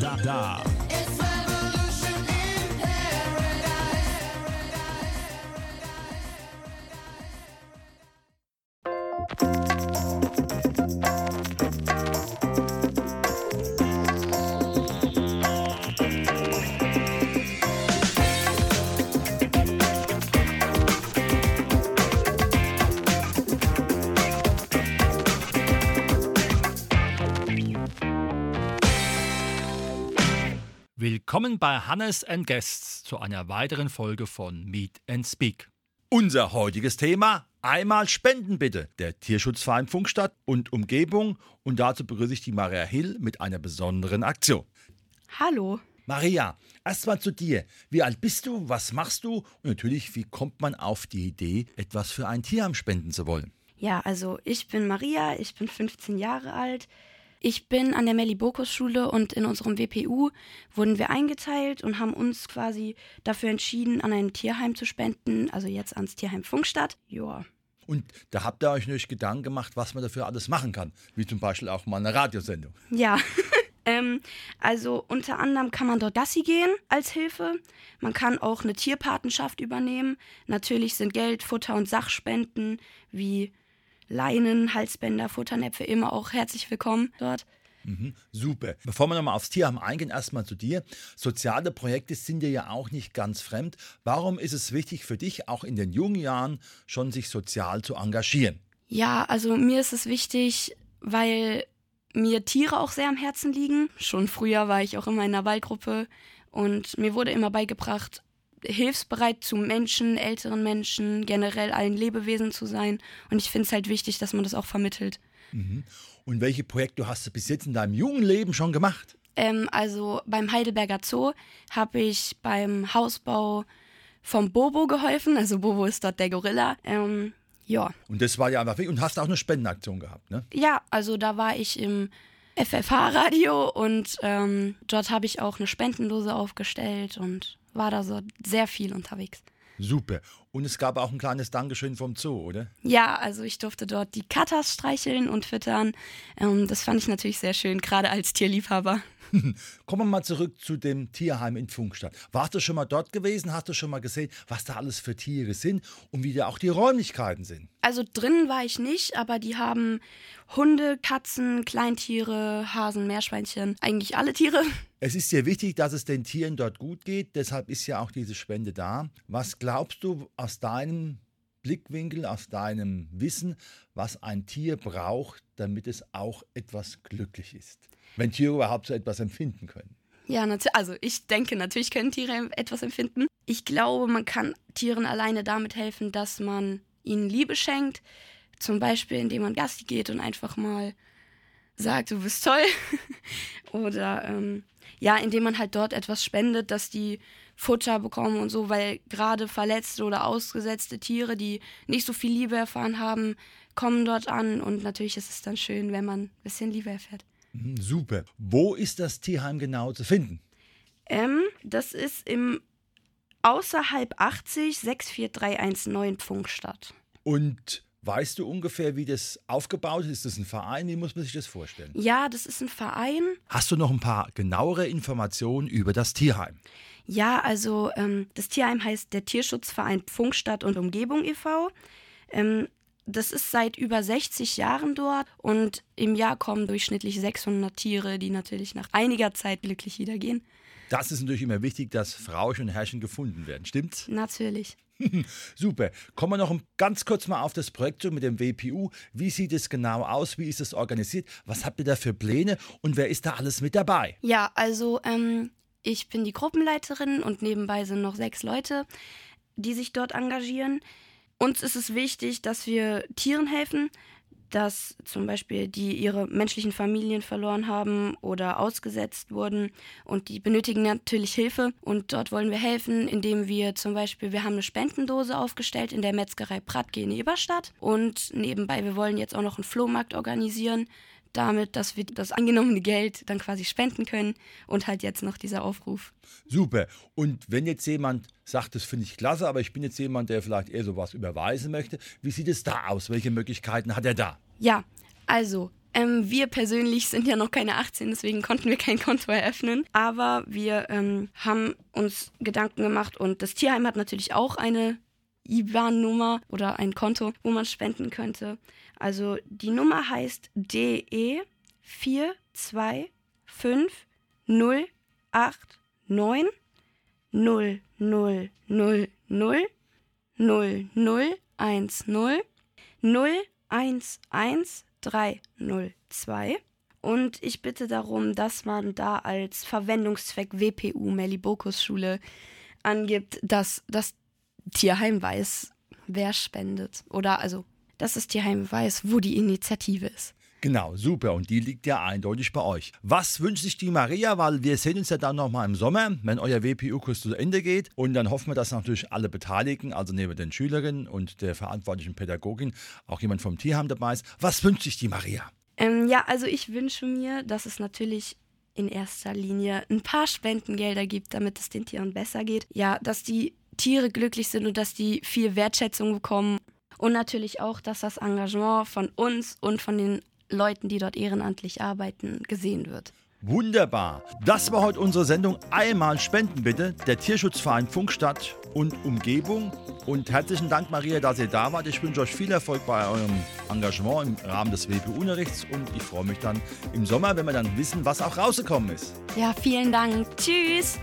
da, da, da. Willkommen bei Hannes and Guests zu einer weiteren Folge von Meet and Speak. Unser heutiges Thema: Einmal spenden bitte. Der Tierschutzverein Funkstadt und Umgebung. Und dazu begrüße ich die Maria Hill mit einer besonderen Aktion. Hallo. Maria, erstmal zu dir. Wie alt bist du? Was machst du? Und natürlich, wie kommt man auf die Idee, etwas für ein Tierheim spenden zu wollen? Ja, also ich bin Maria, ich bin 15 Jahre alt. Ich bin an der Melli-Bokus-Schule und in unserem WPU wurden wir eingeteilt und haben uns quasi dafür entschieden, an ein Tierheim zu spenden, also jetzt ans Tierheim Funkstadt. Joa. Und da habt ihr euch natürlich Gedanken gemacht, was man dafür alles machen kann, wie zum Beispiel auch mal eine Radiosendung. Ja. ähm, also unter anderem kann man dort Gassi gehen als Hilfe. Man kann auch eine Tierpatenschaft übernehmen. Natürlich sind Geld, Futter und Sachspenden wie Leinen, Halsbänder, Futternäpfe immer auch herzlich willkommen dort. Mhm, super. Bevor wir nochmal aufs Tierheim eingehen, erstmal zu dir. Soziale Projekte sind dir ja auch nicht ganz fremd. Warum ist es wichtig für dich, auch in den jungen Jahren schon sich sozial zu engagieren? Ja, also mir ist es wichtig, weil mir Tiere auch sehr am Herzen liegen. Schon früher war ich auch immer in einer Waldgruppe und mir wurde immer beigebracht, hilfsbereit zu Menschen, älteren Menschen, generell allen Lebewesen zu sein. Und ich finde es halt wichtig, dass man das auch vermittelt. Mhm. Und welche Projekte hast du bis jetzt in deinem jungen Leben schon gemacht? Ähm, also beim Heidelberger Zoo habe ich beim Hausbau vom Bobo geholfen. Also Bobo ist dort der Gorilla. Ähm, ja. Und das war ja einfach wichtig. Und hast auch eine Spendenaktion gehabt, ne? Ja, also da war ich im FFH-Radio und ähm, dort habe ich auch eine Spendendose aufgestellt und war da so sehr viel unterwegs. Super. Und es gab auch ein kleines Dankeschön vom Zoo, oder? Ja, also ich durfte dort die Katas streicheln und füttern. Ähm, das fand ich natürlich sehr schön, gerade als Tierliebhaber. Kommen wir mal zurück zu dem Tierheim in Funkstadt. Warst du schon mal dort gewesen? Hast du schon mal gesehen, was da alles für Tiere sind und wie da auch die Räumlichkeiten sind? Also drinnen war ich nicht, aber die haben Hunde, Katzen, Kleintiere, Hasen, Meerschweinchen, eigentlich alle Tiere. Es ist sehr wichtig, dass es den Tieren dort gut geht. Deshalb ist ja auch diese Spende da. Was glaubst du aus deinem Blickwinkel, aus deinem Wissen, was ein Tier braucht, damit es auch etwas glücklich ist? Wenn Tiere überhaupt so etwas empfinden können. Ja, also ich denke, natürlich können Tiere etwas empfinden. Ich glaube, man kann Tieren alleine damit helfen, dass man ihnen Liebe schenkt. Zum Beispiel, indem man Gasti geht und einfach mal sagt, du bist toll. Oder ähm, ja, indem man halt dort etwas spendet, dass die Futter bekommen und so, weil gerade verletzte oder ausgesetzte Tiere, die nicht so viel Liebe erfahren haben, kommen dort an und natürlich ist es dann schön, wenn man ein bisschen Liebe erfährt. Mhm, super. Wo ist das Tierheim genau zu finden? Ähm, das ist im außerhalb 80 64319 Pfungstadt. Und Weißt du ungefähr, wie das aufgebaut ist? Ist das ein Verein? Wie muss man sich das vorstellen? Ja, das ist ein Verein. Hast du noch ein paar genauere Informationen über das Tierheim? Ja, also ähm, das Tierheim heißt der Tierschutzverein Pfungstadt und Umgebung e.V. Ähm, das ist seit über 60 Jahren dort und im Jahr kommen durchschnittlich 600 Tiere, die natürlich nach einiger Zeit glücklich wieder gehen. Das ist natürlich immer wichtig, dass Frauchen und Herrchen gefunden werden, stimmt's? Natürlich. Super. Kommen wir noch ganz kurz mal auf das Projekt mit dem WPU. Wie sieht es genau aus? Wie ist es organisiert? Was habt ihr da für Pläne? Und wer ist da alles mit dabei? Ja, also ähm, ich bin die Gruppenleiterin und nebenbei sind noch sechs Leute, die sich dort engagieren. Uns ist es wichtig, dass wir Tieren helfen, dass zum Beispiel die ihre menschlichen Familien verloren haben oder ausgesetzt wurden. Und die benötigen natürlich Hilfe. Und dort wollen wir helfen, indem wir zum Beispiel, wir haben eine Spendendose aufgestellt in der Metzgerei Pratke in Eberstadt und nebenbei, wir wollen jetzt auch noch einen Flohmarkt organisieren, damit, dass wir das angenommene Geld dann quasi spenden können und halt jetzt noch dieser Aufruf. Super. Und wenn jetzt jemand sagt, das finde ich klasse, aber ich bin jetzt jemand, der vielleicht eher sowas überweisen möchte, wie sieht es da aus? Welche Möglichkeiten hat er da? Ja, also Ähm, wir persönlich sind ja noch keine 18, deswegen konnten wir kein Konto eröffnen. Aber wir ähm, haben uns Gedanken gemacht und das Tierheim hat natürlich auch eine IBAN-Nummer oder ein Konto, wo man spenden könnte. Also die Nummer heißt DE 425 089 0 0 0 0 0 0 1 0 0 1 1 3 0 2 und ich bitte darum, dass man da als Verwendungszweck WPU Melibokus Schule angibt, dass das Tierheim weiß, wer spendet. Oder also, dass das Tierheim weiß, wo die Initiative ist. Genau, super. Und die liegt ja eindeutig bei euch. Was wünscht sich die Maria? Weil wir sehen uns ja dann nochmal im Sommer, wenn euer WPU-Kurs zu Ende geht. Und dann hoffen wir, dass natürlich alle Beteiligten, also neben den Schülerinnen und der verantwortlichen Pädagogin, auch jemand vom Tierheim dabei ist. Was wünscht sich die Maria? Ähm, ja, also ich wünsche mir, dass es natürlich in erster Linie ein paar Spendengelder gibt, damit es den Tieren besser geht. Ja, dass die Tiere glücklich sind und dass die viel Wertschätzung bekommen. Und natürlich auch, dass das Engagement von uns und von den Leuten, die dort ehrenamtlich arbeiten, gesehen wird. Wunderbar. Das war heute unsere Sendung Einmal Spenden bitte, der Tierschutzverein Funkstadt und Umgebung. Und herzlichen Dank, Maria, dass ihr da wart. Ich wünsche euch viel Erfolg bei eurem Engagement im Rahmen des WPU-Unterrichts und ich freue mich dann im Sommer, wenn wir dann wissen, was auch rausgekommen ist. Ja, vielen Dank. Tschüss.